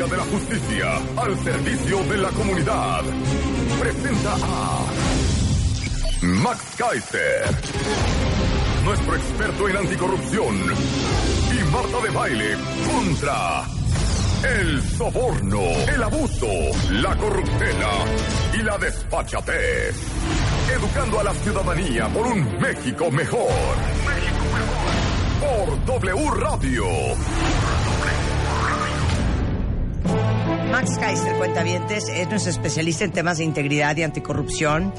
De la Justicia al servicio de la comunidad. Presenta a Max Kaiser, nuestro experto en anticorrupción. Y Marta de Baile contra el soborno, el abuso, la corruptela y la despachatez. Educando a la ciudadanía por un México mejor. México mejor. Por W Radio. Max Kaiser, cuentavientes, es nuestro especialista en temas de integridad y anticorrupción.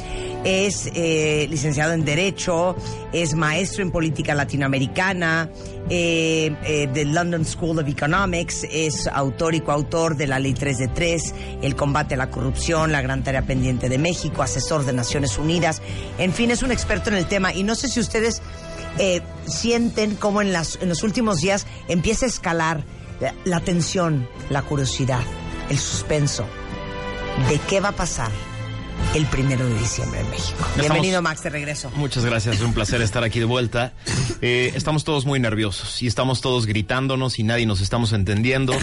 Es eh, licenciado en Derecho, es maestro en política latinoamericana, eh, eh, del London School of Economics, es autor y coautor de la Ley 3 de 3, el combate a la corrupción, la gran tarea pendiente de México, asesor de Naciones Unidas. En fin, es un experto en el tema. Y no sé si ustedes eh, sienten cómo en, las, en los últimos días empieza a escalar la, la tensión, la curiosidad, el suspenso de qué va a pasar el primero de diciembre en México. Ya Bienvenido, estamos- Max, de regreso. Muchas gracias, es un placer estar aquí de vuelta. Eh, estamos todos muy nerviosos y estamos todos gritándonos y nadie nos estamos entendiendo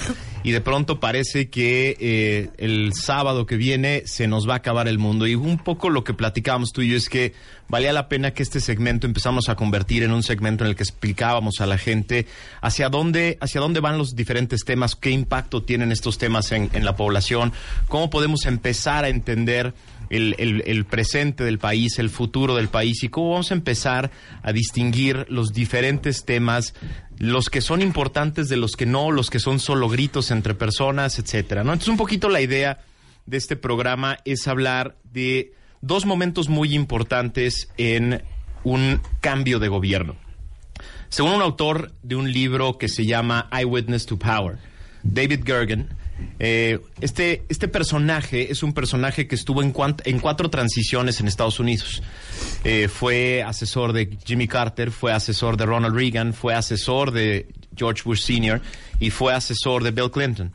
y de pronto parece que eh, el sábado que viene se nos va a acabar el mundo y un poco lo que platicábamos tú y yo es que valía la pena que este segmento empezamos a convertir en un segmento en el que explicábamos a la gente hacia dónde, hacia dónde van los diferentes temas, qué impacto tienen estos temas en, en la población, cómo podemos empezar a entender el, el- presente del país, el futuro del país y cómo vamos a empezar a distinguir los diferentes temas, los que son importantes de los que no, los que son solo gritos entre personas, etcétera. ¿no? Entonces, un poquito la idea de este programa es hablar de dos momentos muy importantes en un cambio de gobierno. Según un autor de un libro que se llama Eyewitness to Power, David Gergen, eh, este, este personaje es un personaje que estuvo en, cuant- en cuatro transiciones en Estados Unidos. Eh, fue asesor de Jimmy Carter, fue asesor de Ronald Reagan, fue asesor de George Bush Sr. y fue asesor de Bill Clinton.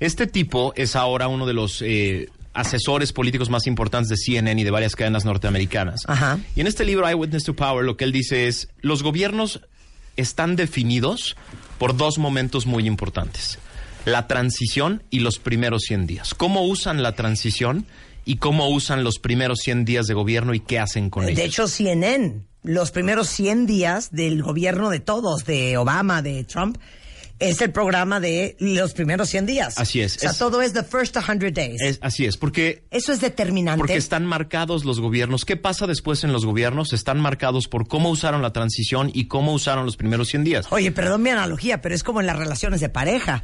Este tipo es ahora uno de los eh, asesores políticos más importantes de CNN y de varias cadenas norteamericanas. Ajá. Y en este libro, Eyewitness to Power, lo que él dice es, los gobiernos están definidos por dos momentos muy importantes. La transición y los primeros 100 días. ¿Cómo usan la transición y cómo usan los primeros 100 días de gobierno y qué hacen con ellos? De hecho, CNN, los primeros 100 días del gobierno de todos, de Obama, de Trump, es el programa de los primeros 100 días. Así es. O sea, Es- todo es the first 100 days. Es- así es, porque Eso es determinante. Porque están marcados los gobiernos. ¿Qué pasa después en los gobiernos? Están marcados por cómo usaron la transición y cómo usaron los primeros 100 días. Oye, perdón mi analogía, pero es como en las relaciones de pareja.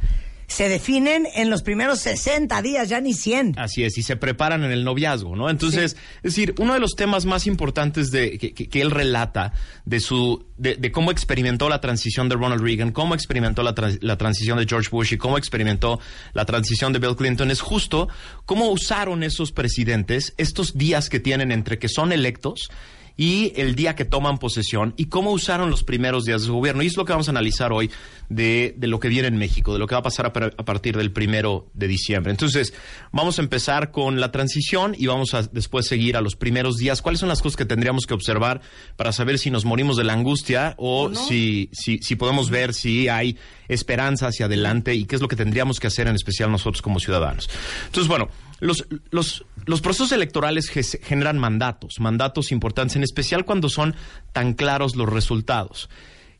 Se definen en los primeros 60 días, ya ni 100. Así es, y se preparan en el noviazgo, ¿no? Entonces, es decir, uno de los temas más importantes de, que, que- que él relata de su de, de cómo experimentó la transición de Ronald Reagan, cómo experimentó la, trans- la transición de George Bush y cómo experimentó la transición de Bill Clinton es justo cómo usaron esos presidentes estos días que tienen entre que son electos y el día que toman posesión y cómo usaron los primeros días de su gobierno. Y es lo que vamos a analizar hoy de, de lo que viene en México, de lo que va a pasar a, a partir del primero de diciembre. Entonces, vamos a empezar con la transición y vamos a después seguir a los primeros días. ¿Cuáles son las cosas que tendríamos que observar para saber si nos morimos de la angustia o si, si, si podemos ver si hay esperanza hacia adelante y qué es lo que tendríamos que hacer en especial nosotros como ciudadanos? Entonces, bueno, los, los, los procesos electorales ge- generan mandatos, mandatos importantes, en especial cuando son tan claros los resultados.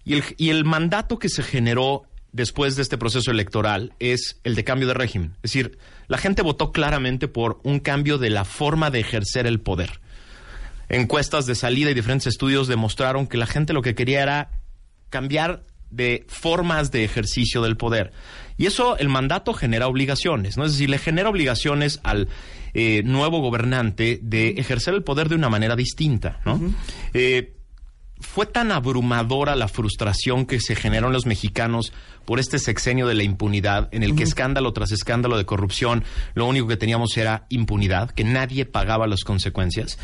Y el, y el mandato que se generó después de este proceso electoral es el de cambio de régimen. Es decir, la gente votó claramente por un cambio de la forma de ejercer el poder. Encuestas de salida y diferentes estudios demostraron que la gente lo que quería era cambiar de formas de ejercicio del poder. Y eso, el mandato genera obligaciones, ¿no? Es decir, le genera obligaciones al eh, nuevo gobernante de ejercer el poder de una manera distinta, ¿no? Eh, fue tan abrumadora la frustración que se generó en los mexicanos por este sexenio de la impunidad, en el que escándalo tras escándalo de corrupción, lo único que teníamos era impunidad, que nadie pagaba las consecuencias,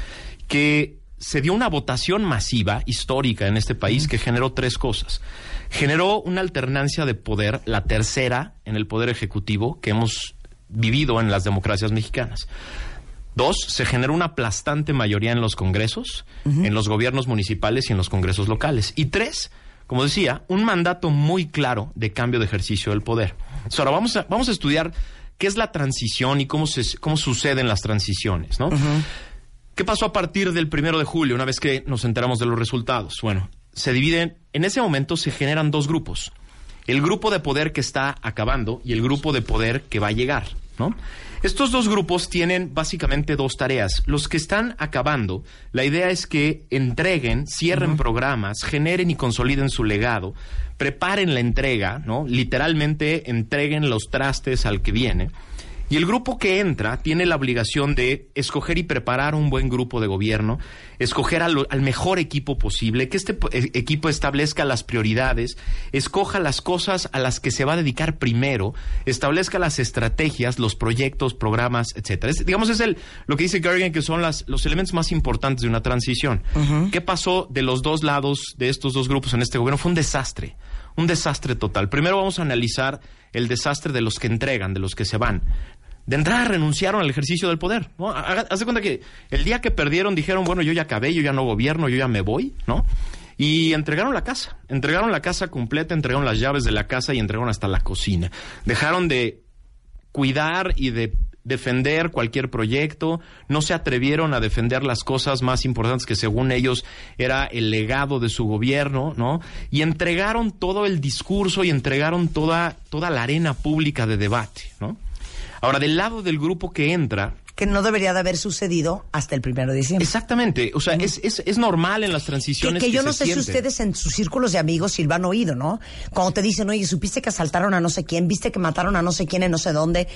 que se dio una votación masiva, histórica en este país, que generó tres cosas. Generó una alternancia de poder, la tercera en el poder ejecutivo que hemos vivido en las democracias mexicanas. Dos, se generó una aplastante mayoría en los congresos, en los gobiernos municipales y en los congresos locales. Y tres, como decía, un mandato muy claro de cambio de ejercicio del poder. ahora vamos a, vamos a estudiar qué es la transición y cómo, se, cómo suceden las transiciones, ¿no? ¿Qué pasó a partir del primero de julio, una vez que nos enteramos de los resultados? Bueno, se dividen, en ese momento se generan dos grupos. El grupo de poder que está acabando y el grupo de poder que va a llegar, ¿no? Estos dos grupos tienen básicamente dos tareas. Los que están acabando, la idea es que entreguen, cierren programas, generen y consoliden su legado, preparen la entrega, ¿no? Literalmente entreguen los trastes al que viene y el grupo que entra tiene la obligación de escoger y preparar un buen grupo de gobierno, escoger al, mejor equipo posible, que este eh, equipo establezca las prioridades, escoja las cosas a las que se va a dedicar primero, establezca las estrategias, los proyectos, programas, etcétera. digamos, es el, lo que dice Gergen, que son las, los elementos más importantes de una transición. ¿Qué pasó de los dos lados de estos dos grupos en este gobierno? Fue un desastre un desastre total. Primero vamos a analizar el desastre de los que entregan, de los que se van de entrada renunciaron al ejercicio del poder. ¿no? Haz cuenta que el día que perdieron dijeron, bueno, yo ya acabé, yo ya no gobierno, yo ya me voy, ¿no? Y entregaron la casa, entregaron la casa completa, entregaron las llaves de la casa y entregaron hasta la cocina. Dejaron de cuidar y de defender cualquier proyecto, no se atrevieron a defender las cosas más importantes que según ellos era el legado de su gobierno, ¿no? Y entregaron todo el discurso y entregaron toda, toda la arena pública de debate, ¿no? Ahora, del lado del grupo que entra, que no debería de haber sucedido hasta el primero de diciembre. Exactamente, o sea, es, es, es, normal en las transiciones. Que, que yo no sé si ustedes en sus círculos de amigos si lo han oído, ¿no? Cuando te dicen, oye, supiste que asaltaron a no sé quién, viste que mataron a no sé quién en no sé dónde.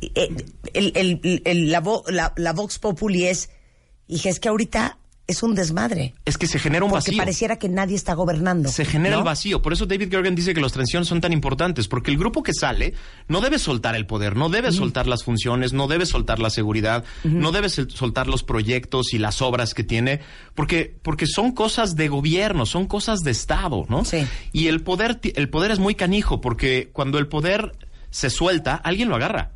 Eh, el, el, el, la, la, la Vox Populi es, y es que ahorita es un desmadre. Es que se genera un porque pareciera que nadie está gobernando. Se genera el vacío. Por eso David Gergen dice que las transiciones son tan importantes, porque el grupo que sale no debe soltar el poder, no debe soltar las funciones, no debe soltar la seguridad, no debe soltar los proyectos y las obras que tiene, porque, porque son cosas de gobierno, son cosas de Estado, ¿no? Sí. Y el poder, el poder es muy canijo, porque cuando el poder se suelta, alguien lo agarra.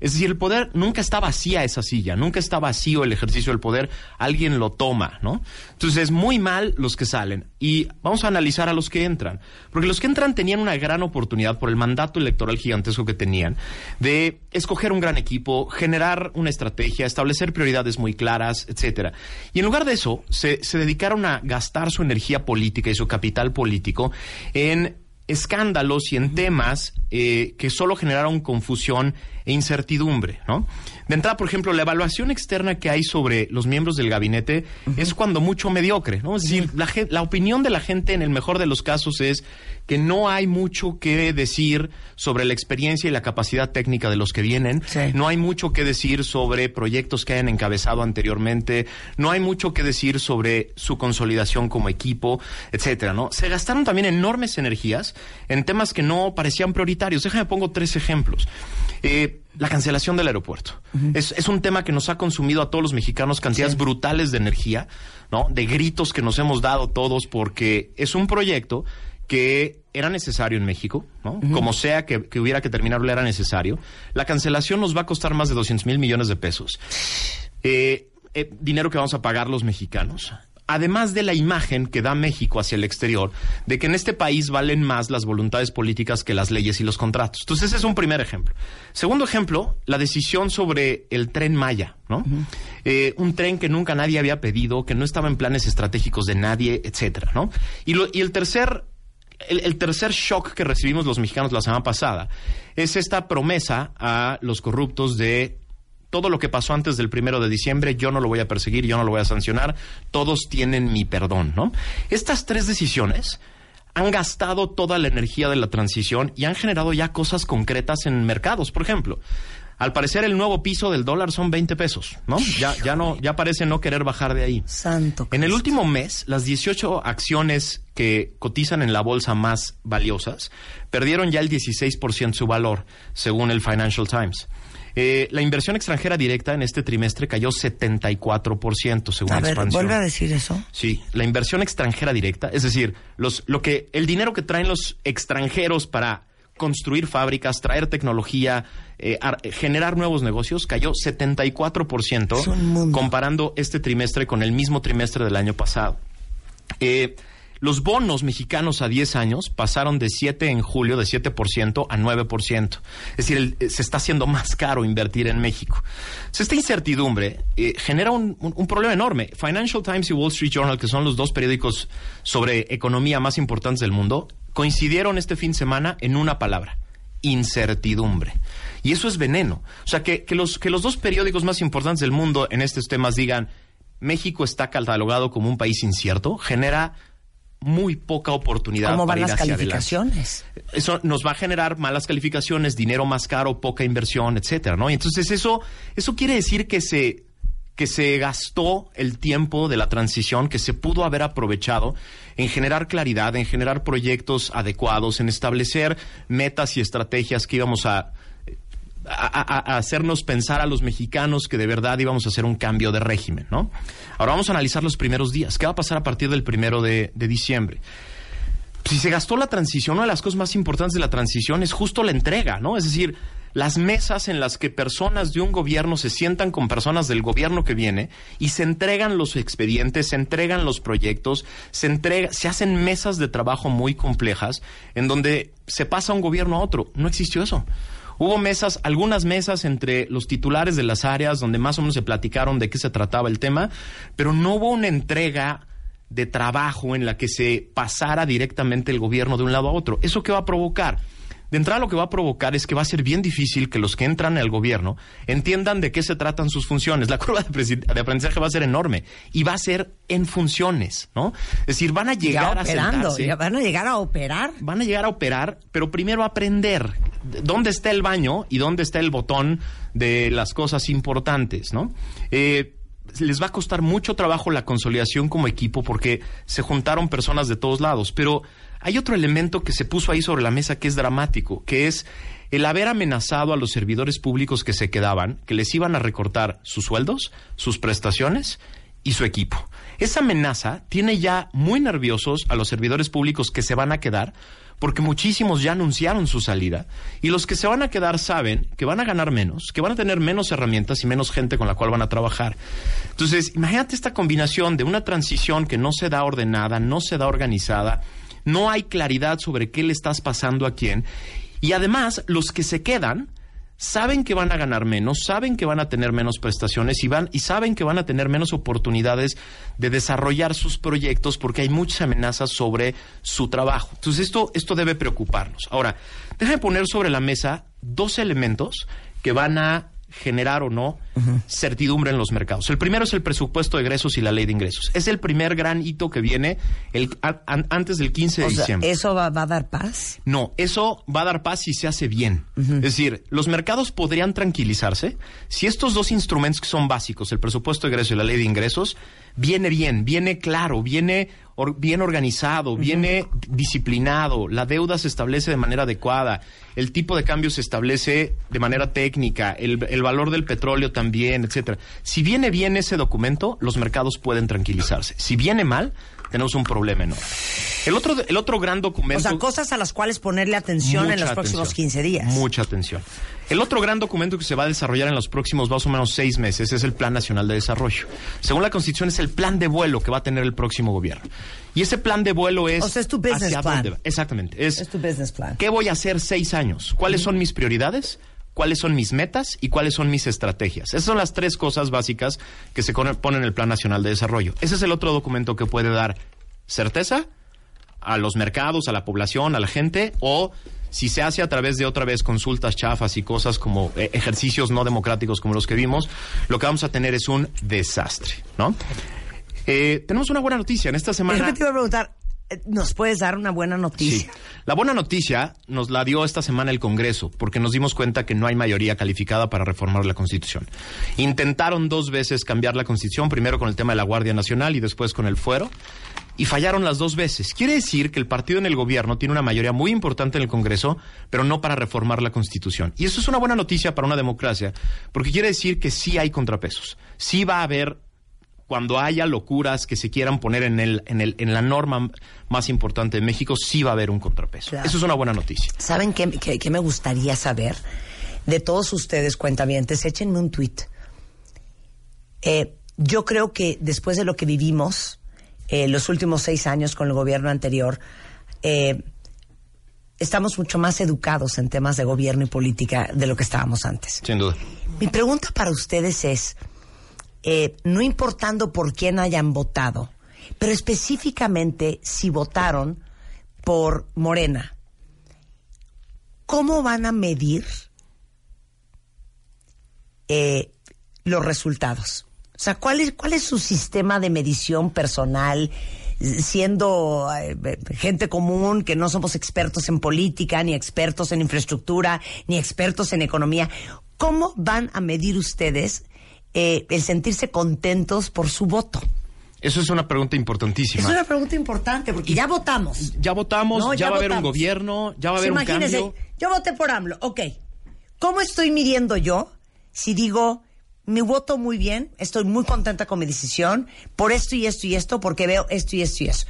Es decir, el poder nunca está vacía esa silla, nunca está vacío el ejercicio del poder, alguien lo toma, ¿no? Entonces es muy mal los que salen. Y vamos a analizar a los que entran. Porque los que entran tenían una gran oportunidad por el mandato electoral gigantesco que tenían de escoger un gran equipo, generar una estrategia, establecer prioridades muy claras, etcétera. Y en lugar de eso, se, se dedicaron a gastar su energía política y su capital político en escándalos y en temas eh, que solo generaron confusión e incertidumbre, ¿no? De entrada, por ejemplo, la evaluación externa que hay sobre los miembros del gabinete es cuando mucho mediocre, ¿no? Es decir, la, la, opinión de la gente en el mejor de los casos es que no hay mucho que decir sobre la experiencia y la capacidad técnica de los que vienen, no hay mucho que decir sobre proyectos que hayan encabezado anteriormente, no hay mucho que decir sobre su consolidación como equipo, etcétera, ¿no? Se gastaron también enormes energías en temas que no parecían prioritarios. Déjame pongo tres ejemplos. Eh, la cancelación del aeropuerto. es, es, un tema que nos ha consumido a todos los mexicanos cantidades brutales de energía, ¿no? De gritos que nos hemos dado todos porque es un proyecto que era necesario en México, ¿no? Como sea que, hubiera que terminarlo, era necesario. La cancelación nos va a costar más de 200 mil millones de pesos. Eh, eh, dinero que vamos a pagar los mexicanos además de la imagen que da México hacia el exterior, de que en este país valen más las voluntades políticas que las leyes y los contratos. Entonces, ese es un primer ejemplo. Segundo ejemplo, la decisión sobre el tren Maya, ¿no? Eh, un tren que nunca nadie había pedido, que no estaba en planes estratégicos de nadie, etcétera, ¿no? Y, y el tercer el, tercer shock que recibimos los mexicanos la semana pasada es esta promesa a los corruptos de todo lo que pasó antes del primero de diciembre, yo no lo voy a perseguir, yo no lo voy a sancionar, todos tienen mi perdón, ¿no? Estas tres decisiones han gastado toda la energía de la transición y han generado ya cosas concretas en mercados. Por ejemplo, al parecer el nuevo piso del dólar son 20 pesos, ¿no? Ya, ya no, ya parece no querer bajar de ahí. Santo. En el último mes, las 18 acciones que cotizan en la bolsa más valiosas perdieron ya el 16% su valor, según el Financial Times. Eh, la inversión extranjera directa en este trimestre cayó 74%, según a ver, ¿Vuelve a decir eso? Sí, la inversión extranjera directa, es decir, los, lo que, el dinero que traen los extranjeros para construir fábricas, traer tecnología, eh, generar nuevos negocios, cayó 74% comparando este trimestre con el mismo trimestre del año pasado. Eh, Los bonos mexicanos a 10 años pasaron de 7 en julio, de 7% a 9%. Es decir, eh, se está haciendo más caro invertir en México. esta incertidumbre eh, genera un, un, problema enorme. Financial Times y Wall Street Journal, que son los dos periódicos sobre economía más importantes del mundo, coincidieron este fin de semana en una palabra, incertidumbre. Y eso es veneno. O sea, que, que, los, que los dos periódicos más importantes del mundo en estos temas digan, México está catalogado como un país incierto, genera muy poca oportunidad ¿Cómo van las calificaciones? Eso nos va a generar malas calificaciones, dinero más caro, poca inversión, etcétera, ¿no? Y entonces eso, eso quiere decir que se, que se gastó el tiempo de la transición, que se pudo haber aprovechado en generar claridad, en generar proyectos adecuados, en establecer metas y estrategias que íbamos a hacernos pensar a los mexicanos que de verdad íbamos a hacer un cambio de régimen, ¿no? Ahora vamos a analizar los primeros días. ¿Qué va a pasar a partir del primero de, de diciembre? Si se gastó la transición, una de las cosas más importantes de la transición es justo la entrega, ¿no? Es decir, las mesas en las que personas de un gobierno se sientan con personas del gobierno que viene y se entregan los expedientes, se entregan los proyectos, se entrega, se hacen mesas de trabajo muy complejas en donde se pasa un gobierno a otro. No existió eso. Hubo mesas, algunas mesas entre los titulares de las áreas donde más o menos se platicaron de qué se trataba el tema, pero no hubo una entrega de trabajo en la que se pasara directamente el gobierno de un lado a otro. ¿Eso qué va a provocar? De entrada lo que va a provocar es que va a ser bien difícil que los que entran al gobierno entiendan de qué se tratan sus funciones. La curva de, aprendizaje va a ser enorme y va a ser en funciones, ¿no? Es decir, van a llegar a sentarse, van a llegar a operar. Van a llegar a operar, pero primero a aprender dónde está el baño y dónde está el botón de las cosas importantes, ¿no? Eh, les va a costar mucho trabajo la consolidación como equipo porque se juntaron personas de todos lados, pero hay otro elemento que se puso ahí sobre la mesa que es dramático, que es el haber amenazado a los servidores públicos que se quedaban, que les iban a recortar sus sueldos, sus prestaciones y su equipo. Esa amenaza tiene ya muy nerviosos a los servidores públicos que se van a quedar, porque muchísimos ya anunciaron su salida, y los que se van a quedar saben que van a ganar menos, que van a tener menos herramientas y menos gente con la cual van a trabajar. Entonces, imagínate esta combinación de una transición que no se da ordenada, no se da organizada, no hay claridad sobre qué le estás pasando a quién. Y además, los que se quedan saben que van a ganar menos, saben que van a tener menos prestaciones y, van, y saben que van a tener menos oportunidades de desarrollar sus proyectos porque hay muchas amenazas sobre su trabajo. Entonces, esto, esto debe preocuparnos. Ahora, déjame poner sobre la mesa dos elementos que van a generar o no certidumbre en los mercados. El primero es el presupuesto de egresos y la ley de ingresos. Es el primer gran hito que viene el, antes del 15 de diciembre. ¿Eso va, a dar paz? No, eso va a dar paz si se hace bien. Es decir, los mercados podrían tranquilizarse si estos dos instrumentos que son básicos, el presupuesto de egresos y la ley de ingresos, viene bien, viene claro, viene bien organizado, viene disciplinado, la deuda se establece de manera adecuada, el tipo de cambio se establece de manera técnica, el, el valor del petróleo también, etcétera. Si viene bien ese documento, los mercados pueden tranquilizarse. Si viene mal, tenemos un problema enorme. El otro, el otro gran documento. O sea, cosas a las cuales ponerle atención en los próximos 15 días. Mucha atención. El otro gran documento que se va a desarrollar en los próximos más o menos seis meses es el Plan Nacional de Desarrollo. Según la Constitución, es el plan de vuelo que va a tener el próximo gobierno. Y ese plan de vuelo es. O sea, es tu business plan. Exactamente. Es, es tu business plan. ¿Qué voy a hacer seis años? ¿Cuáles son mis prioridades? Cuáles son mis metas y cuáles son mis estrategias. Esas son las tres cosas básicas que se ponen en el Plan Nacional de Desarrollo. Ese es el otro documento que puede dar certeza a los mercados, a la población, a la gente, o si se hace a través de otra vez consultas chafas y cosas como eh, ejercicios no democráticos como los que vimos, lo que vamos a tener es un desastre. Eh, tenemos una buena noticia en esta semana. te iba a preguntar, ¿Nos puedes dar una buena noticia? Sí. La buena noticia nos la dio esta semana el Congreso, porque nos dimos cuenta que no hay mayoría calificada para reformar la Constitución. Intentaron dos veces cambiar la Constitución, primero con el tema de la Guardia Nacional y después con el fuero, y fallaron las dos veces. Quiere decir que el partido en el gobierno tiene una mayoría muy importante en el Congreso, pero no para reformar la Constitución. Y eso es una buena noticia para una democracia, porque quiere decir que sí hay contrapesos. Sí va a haber cuando haya locuras que se quieran poner en, el, en, el, en la norma más importante de México, sí va a haber un contrapeso. Eso es una buena noticia. ¿Saben qué, qué, me gustaría saber? De todos ustedes, cuentavientes, échenme un tuit. Eh, yo creo que después de lo que vivimos eh, los últimos seis años con el gobierno anterior, eh, estamos mucho más educados en temas de gobierno y política de lo que estábamos antes. Sin duda. Mi pregunta para ustedes es, eh, no importando por quién hayan votado, pero específicamente si votaron por Morena, ¿cómo van a medir eh, los resultados? O sea, ¿cuál es, ¿cuál es su sistema de medición personal? siendo eh, gente común, que no somos expertos en política, ni expertos en infraestructura, ni expertos en economía. ¿Cómo van a medir ustedes eh, el sentirse contentos por su voto? Eso es una pregunta importantísima. Es una pregunta importante porque ya votamos. Ya votamos, No, ya, ya va a haber un gobierno, ya va a haber un Imagínense, cambio. yo voté por AMLO, ok. ¿Cómo estoy midiendo yo si digo, mi voto muy bien, estoy muy contenta con mi decisión, por esto y esto y esto, porque veo esto y esto y eso?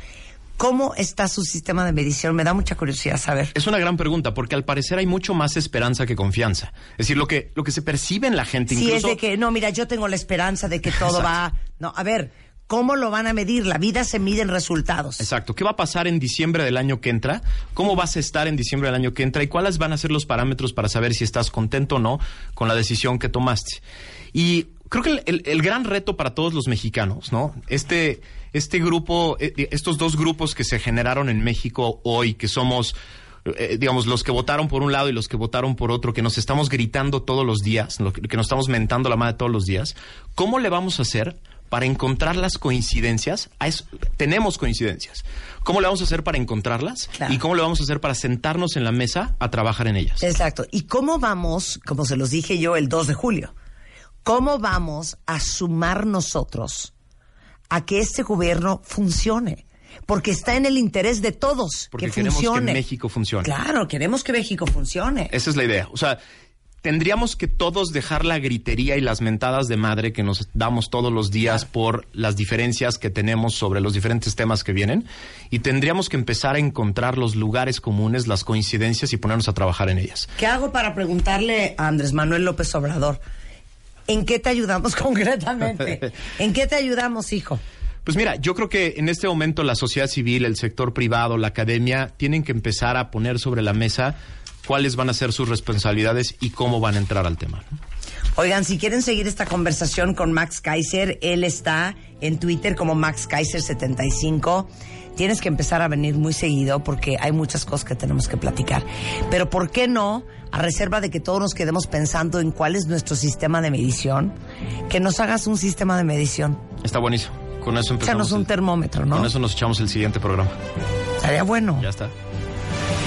¿Cómo está su sistema de medición? Me da mucha curiosidad saber. Es una gran pregunta porque al parecer hay mucho más esperanza que confianza. Es decir, lo que lo que se percibe en la gente incluso es de que, no, mira, yo tengo la esperanza de que todo va... No, a ver, ¿cómo lo van a medir? La vida se mide en resultados. Exacto. ¿Qué va a pasar en diciembre del año que entra? ¿Cómo vas a estar en diciembre del año que entra? ¿Y cuáles van a ser los parámetros para saber si estás contento o no con la decisión que tomaste? Y creo que el, el- el gran reto para todos los mexicanos, ¿no? Este, este grupo, eh, estos dos grupos que se generaron en México hoy, que somos eh, digamos, los que votaron por un lado y los que votaron por otro, que nos estamos gritando todos los días, que, nos estamos mentando la madre todos los días, ¿cómo le vamos a hacer para encontrar las coincidencias? Eso- tenemos coincidencias. ¿Cómo le vamos a hacer para encontrarlas? Claro. ¿Y cómo le vamos a hacer para sentarnos en la mesa a trabajar en ellas? Exacto. ¿Y cómo vamos, como se los dije yo el 2 de julio, cómo vamos a sumar nosotros a que este gobierno funcione? Porque está en el interés de todos Porque que queremos funcione. que México funcione. Claro, queremos que México funcione. Esa es la idea. O sea, tendríamos que todos dejar la gritería y las mentadas de madre que nos damos todos los días por las diferencias que tenemos sobre los diferentes temas que vienen y tendríamos que empezar a encontrar los lugares comunes, las coincidencias y ponernos a trabajar en ellas. ¿Qué hago para preguntarle a Andrés Manuel López Obrador? ¿En qué te ayudamos concretamente? ¿En qué te ayudamos, hijo? Pues mira, yo creo que en este momento la sociedad civil, el sector privado, la academia, tienen que empezar a poner sobre la mesa cuáles van a ser sus responsabilidades y cómo van a entrar al tema. ¿no? Oigan, si quieren seguir esta conversación con Max Kaiser, él está en Twitter como Max Kaiser75. Tienes que empezar a venir muy seguido porque hay muchas cosas que tenemos que platicar. Pero ¿por qué no, a reserva de que todos nos quedemos pensando en cuál es nuestro sistema de medición, que nos hagas un sistema de medición? Está buenísimo. Con eso empezamos. Échanos un el- termómetro, ¿no? Con eso nos echamos el siguiente programa. Estaría bueno. Ya está.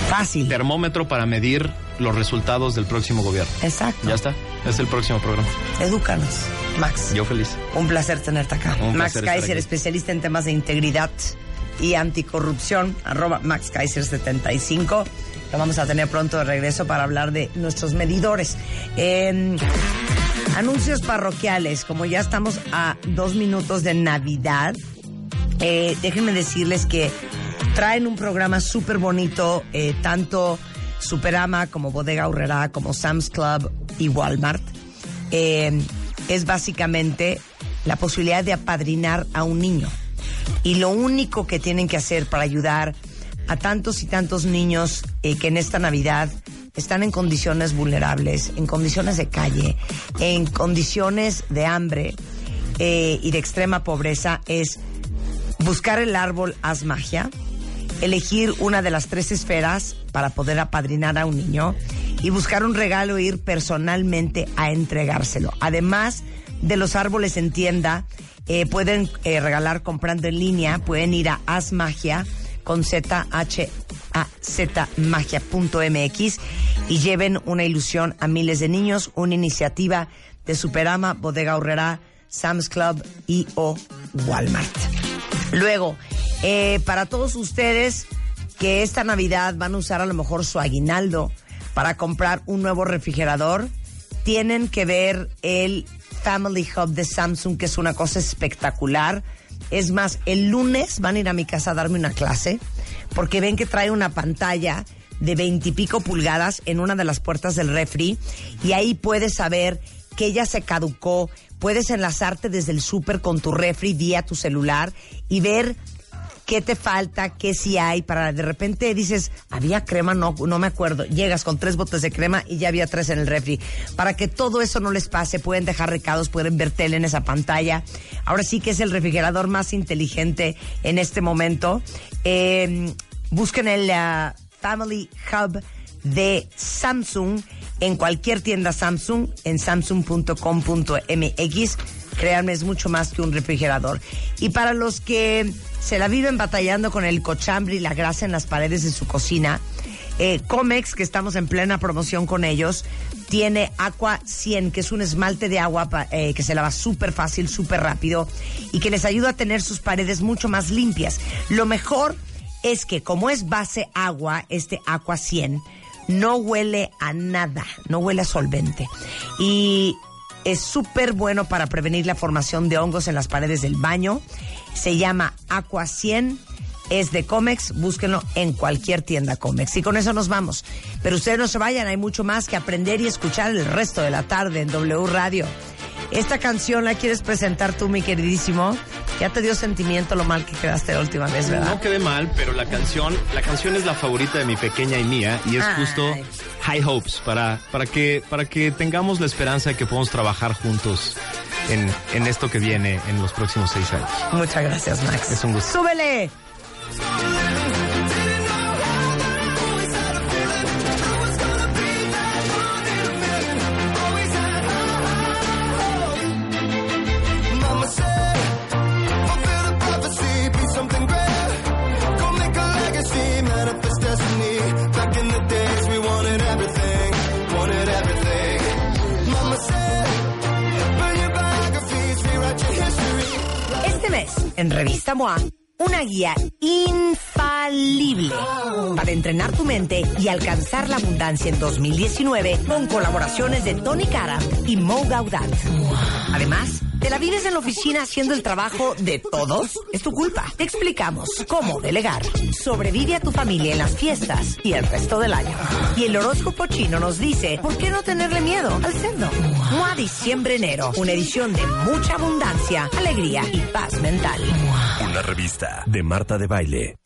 Fácil. Termómetro para medir los resultados del próximo gobierno. Exacto. Ya está. Es el próximo programa. Edúcanos, Max. Yo feliz. Un placer tenerte acá. Un Max Kaiser, especialista en temas de integridad y anticorrupción, arroba Max Kaiser 75. Lo vamos a tener pronto de regreso para hablar de nuestros medidores. Eh, anuncios parroquiales, como ya estamos a dos minutos de Navidad, eh, déjenme decirles que traen un programa súper bonito, eh, tanto Superama como Bodega Aurrera, como Sam's Club y Walmart. Eh, es básicamente la posibilidad de apadrinar a un niño. Y lo único que tienen que hacer para ayudar a tantos y tantos niños eh, que en esta Navidad están en condiciones vulnerables, en condiciones de calle, en condiciones de hambre eh, y de extrema pobreza es buscar el árbol haz magia, elegir una de las tres esferas para poder apadrinar a un niño y buscar un regalo e ir personalmente a entregárselo. Además de los árboles en tienda, eh, pueden eh, regalar comprando en línea, pueden ir a Haz Magia con Z H A Z magia.mx y lleven una ilusión a miles de niños, una iniciativa de Superama, Bodega Horrera, Sam's Club y o Walmart. Luego, eh, para todos ustedes que esta Navidad van a usar a lo mejor su aguinaldo para comprar un nuevo refrigerador, tienen que ver el Family Hub de Samsung, que es una cosa espectacular. Es más, el lunes van a ir a mi casa a darme una clase, porque ven que trae una pantalla de veintipico pulgadas en una de las puertas del refri, y ahí puedes saber que ya se caducó, puedes enlazarte desde el súper con tu refri vía tu celular y ver qué te falta, qué sí hay, para de repente dices, había crema, no, no me acuerdo. Llegas con tres botes de crema y ya había tres en el refri. Para que todo eso no les pase, pueden dejar recados, pueden ver tele en esa pantalla. Ahora sí que es el refrigerador más inteligente en este momento. Eh, busquen el Family Hub de Samsung en cualquier tienda Samsung, en samsung.com.mx. Créanme, es mucho más que un refrigerador. Y para los que se la viven batallando con el cochambre y la grasa en las paredes de su cocina, eh, Comex, que estamos en plena promoción con ellos, tiene Aqua 100, que es un esmalte de agua eh, que se lava súper fácil, súper rápido y que les ayuda a tener sus paredes mucho más limpias. Lo mejor es que como es base agua, este Aqua 100, no huele a nada, no huele a solvente. Y es súper bueno para prevenir la formación de hongos en las paredes del baño. Se llama Aqua 100. Es de Comex, búsquenlo en cualquier tienda Comex. Y con eso nos vamos. Pero ustedes no se vayan, hay mucho más que aprender y escuchar el resto de la tarde en W Radio. Esta canción la quieres presentar tú, mi queridísimo. Ya te dio sentimiento lo mal que quedaste la última vez, ¿verdad? No quedé mal, pero la canción, la canción es la favorita de mi pequeña y mía y es justo High Hopes para, para que, para que tengamos la esperanza de que podamos trabajar juntos en, en esto que viene en los próximos seis años. Muchas gracias, Max. Es un gusto. ¡Súbele! En Revista MOA, una guía infalible para entrenar tu mente y alcanzar la abundancia en 2019 con colaboraciones de Tony Cara y Mo Gaudat. Además, ¿te la vives en la oficina haciendo el trabajo de todos? Es tu culpa. Te explicamos cómo delegar. Sobrevive a tu familia en las fiestas y el resto del año. Y el horóscopo chino nos dice, ¿por qué no tenerle miedo al cerdo? Mua Diciembre Enero, una edición de mucha abundancia, alegría y paz mental. Una revista de Marta de Baile.